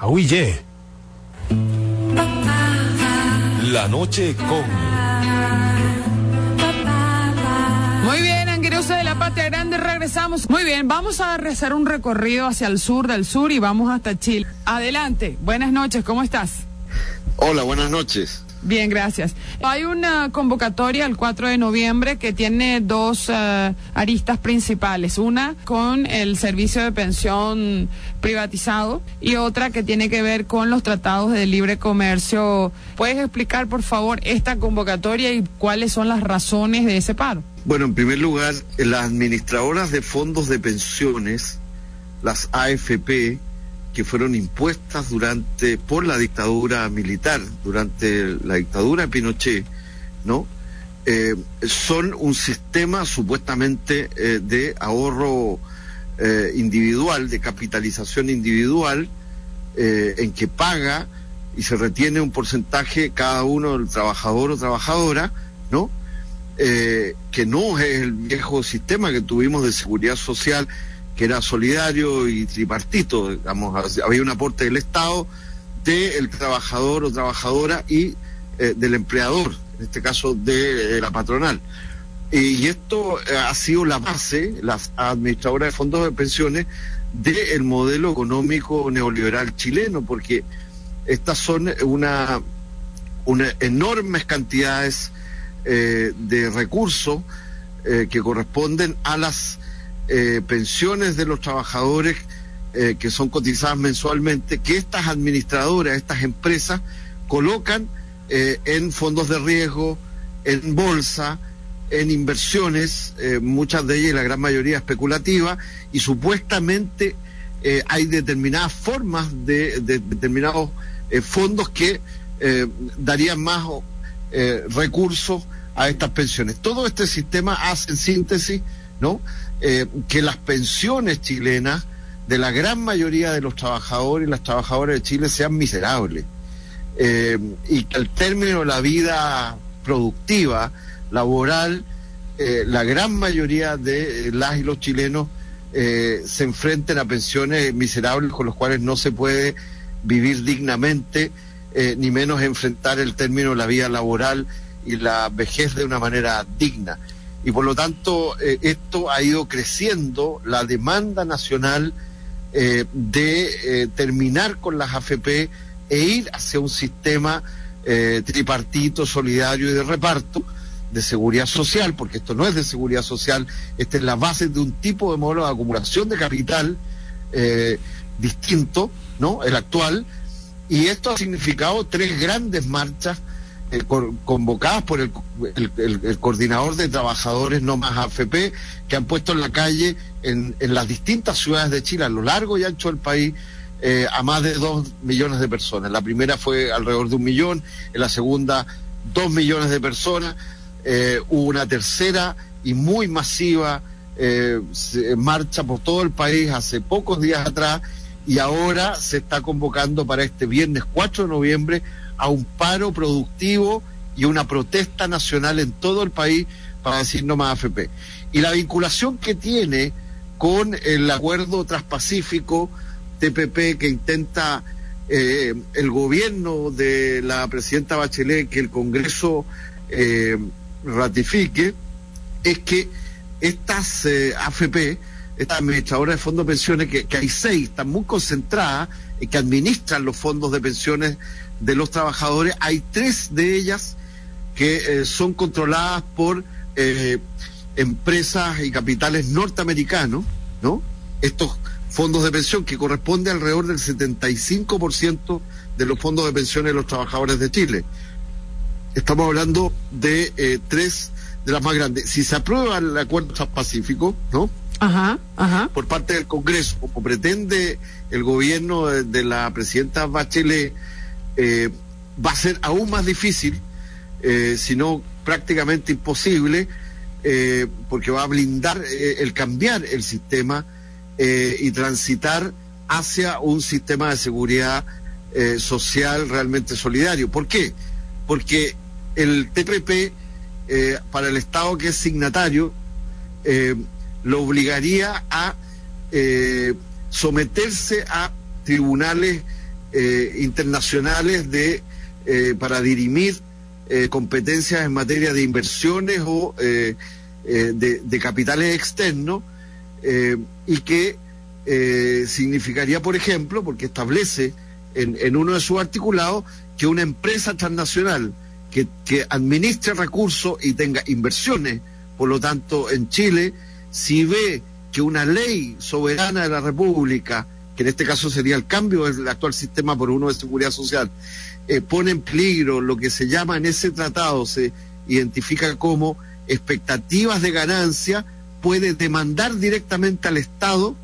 Ahuye. La noche con. Muy bien, Anguerosa de la Patria Grande, regresamos. Muy bien, vamos a hacer un recorrido hacia el sur del sur y vamos hasta Chile. Adelante, buenas noches, ¿cómo estás? Hola, buenas noches. Bien, gracias. Hay una convocatoria el 4 de noviembre que tiene dos eh, aristas principales. Una con el servicio de pensión privatizado y otra que tiene que ver con los tratados de libre comercio. ¿Puedes explicar, por favor, esta convocatoria y cuáles son las razones de ese paro? Bueno, en primer lugar, las administradoras de fondos de pensiones, las AFP, que fueron impuestas durante por la dictadura militar, durante la dictadura de Pinochet, ¿no? Eh, son un sistema supuestamente eh, de ahorro eh, individual, de capitalización individual, en que paga y se retiene un porcentaje cada uno del trabajador o trabajadora, ¿no? que no es el viejo sistema que tuvimos de seguridad social que era solidario y tripartito, digamos, había un aporte del Estado, del trabajador o trabajadora y eh, del empleador, en este caso de, la patronal. Y, esto eh, ha sido la base, las administradoras de fondos de pensiones, del modelo económico neoliberal chileno, porque estas son una, una enormes cantidades eh, de recursos que corresponden a las eh, pensiones de los trabajadores eh, que son cotizadas mensualmente, que estas administradoras, estas empresas, colocan eh, en fondos de riesgo, en bolsa, en inversiones, muchas de ellas, la gran mayoría especulativas, y supuestamente hay determinadas formas de, de determinados fondos que darían más recursos a estas pensiones. Todo este sistema hace en síntesis, ¿no? Eh, que las pensiones chilenas de la gran mayoría de los trabajadores y las trabajadoras de Chile sean miserables eh, y que al término de la vida productiva, laboral, eh, la gran mayoría de las y los chilenos se enfrenten a pensiones miserables con los cuales no se puede vivir dignamente, ni menos enfrentar el término de la vida laboral y la vejez de una manera digna y por lo tanto eh, esto ha ido creciendo la demanda nacional eh, de eh, terminar con las AFP e ir hacia un sistema tripartito, solidario y de reparto de seguridad social, porque esto no es de seguridad social, esta es la base de un tipo de modelo de acumulación de capital distinto, ¿no? El actual, y esto ha significado tres grandes marchas eh, convocadas por el, coordinador de trabajadores no más AFP, que han puesto en la calle en, en las distintas ciudades de Chile, a lo largo y ancho del país, eh, a más de dos millones de personas. La primera fue alrededor de un millón, en la segunda dos millones de personas, eh, hubo una tercera y muy masiva marcha por todo el país hace pocos días atrás y ahora se está convocando para este viernes 4 de noviembre a un paro productivo y una protesta nacional en todo el país para decir no más AFP. Y la vinculación que tiene con el acuerdo transpacífico TPP que intenta eh, el gobierno de la presidenta Bachelet que el Congreso eh, ratifique, es que estas eh, AFP, estas administradoras de fondos de pensiones, que, que hay seis, están muy concentradas y que administran los fondos de pensiones de los trabajadores, hay tres de ellas que eh, son controladas por eh, empresas y capitales norteamericanos, ¿no? Estos fondos de pensión que corresponde alrededor del 75% de los fondos de pensiones de los trabajadores de Chile. Estamos hablando de eh, tres de las más grandes. Si se aprueba el acuerdo transpacífico, ¿no? por parte del Congreso, como pretende el gobierno de, la presidenta Bachelet, eh, va a ser aún más difícil, eh, si no prácticamente imposible, eh, porque va a blindar el cambiar el sistema y transitar hacia un sistema de seguridad social realmente solidario. ¿Por qué? Porque el TPP, para el Estado que es signatario, lo obligaría a eh, someterse a tribunales eh, internacionales de eh, para dirimir competencias en materia de inversiones o de, capitales externos y que significaría, por ejemplo, porque establece en, en, uno de sus articulados que una empresa transnacional que, que administre recursos y tenga inversiones, por lo tanto, en Chile, si ve que una ley soberana de la República, que en este caso sería el cambio del actual sistema por uno de seguridad social, eh, pone en peligro lo que se llama en ese tratado, se identifica como expectativas de ganancia, puede demandar directamente al Estado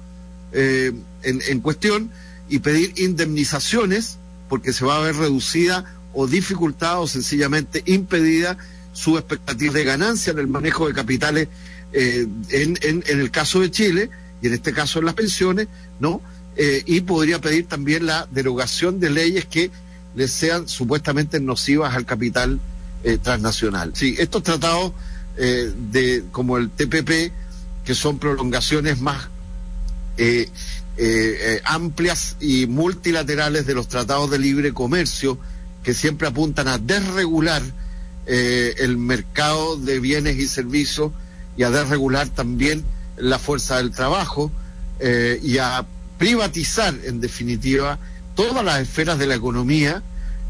eh, en, cuestión y pedir indemnizaciones porque se va a ver reducida o dificultada o sencillamente impedida su expectativa de ganancia en el manejo de capitales eh, en, en, el caso de Chile y en este caso en las pensiones, ¿no? Eh, y podría pedir también la derogación de leyes que les sean supuestamente nocivas al capital eh, transnacional. Sí, estos tratados de como el TPP, que son prolongaciones más amplias y multilaterales de los tratados de libre comercio, que siempre apuntan a desregular el mercado de bienes y servicios y a desregular también la fuerza del trabajo eh, y a privatizar, en definitiva, todas las esferas de la economía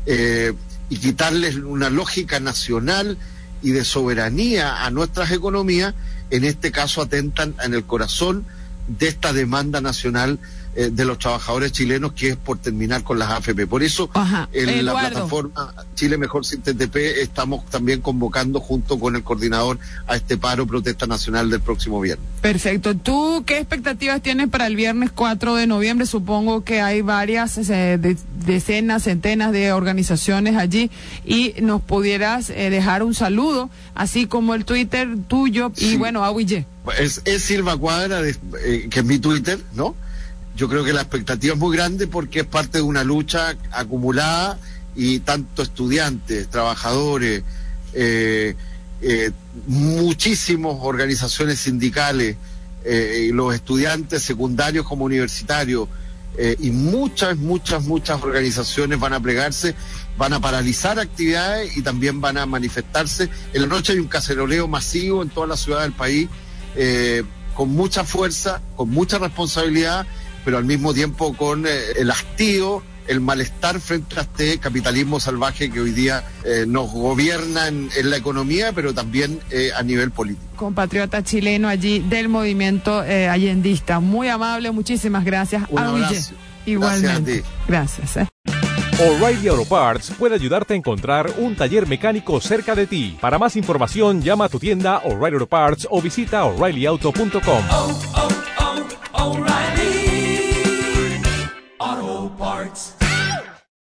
eh, y quitarles una lógica nacional y de soberanía a nuestras economías, en este caso atentan en el corazón de esta demanda nacional eh, de los trabajadores chilenos, que es por terminar con las AFP. Por eso, en la plataforma Chile Mejor Sin TTP, estamos también convocando junto con el coordinador a este paro protesta nacional del próximo viernes. Perfecto. ¿Tú qué expectativas tienes para el viernes 4 de noviembre? Supongo que hay varias, eh, decenas, centenas de organizaciones allí y nos pudieras eh, dejar un saludo, así como el Twitter tuyo y bueno, Aguille. Es, es Silva Cuadra, que es mi Twitter, ¿no? Yo creo que la expectativa es muy grande porque es parte de una lucha acumulada y tanto estudiantes, trabajadores, eh, eh, muchísimas organizaciones sindicales, eh, los estudiantes secundarios como universitarios y muchas, muchas, muchas organizaciones van a plegarse, van a paralizar actividades y también van a manifestarse. En la noche hay un caceroleo masivo en toda la ciudad del país, con mucha fuerza, con mucha responsabilidad pero al mismo tiempo con eh, el hastío, el malestar frente a este capitalismo salvaje que hoy día eh, nos gobierna en, la economía, pero también eh, a nivel político. Compatriota chileno allí del movimiento allendista. Muy amable, muchísimas gracias. Un abrazo. Igualmente. Gracias. O'Reilly Auto Parts puede ayudarte a encontrar un taller mecánico cerca de ti. Para más información, llama a tu tienda O'Reilly Auto Parts o visita oreillyauto.com.